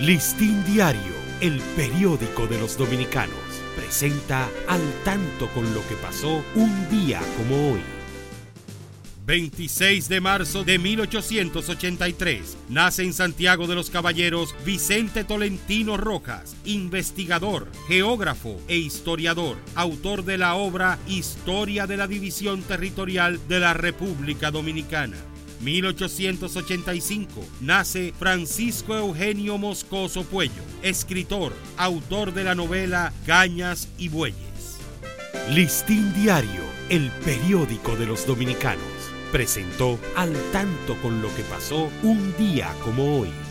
Listín Diario, el periódico de los dominicanos, presenta al tanto con lo que pasó un día como hoy. 26 de marzo de 1883. Nace en Santiago de los Caballeros Vicente Tolentino Rojas, investigador, geógrafo e historiador, autor de la obra Historia de la División Territorial de la República Dominicana. 1885 nace Francisco Eugenio Moscoso Puello, escritor, autor de la novela Cañas y Bueyes. Listín Diario, el periódico de los dominicanos, presentó al tanto con lo que pasó un día como hoy.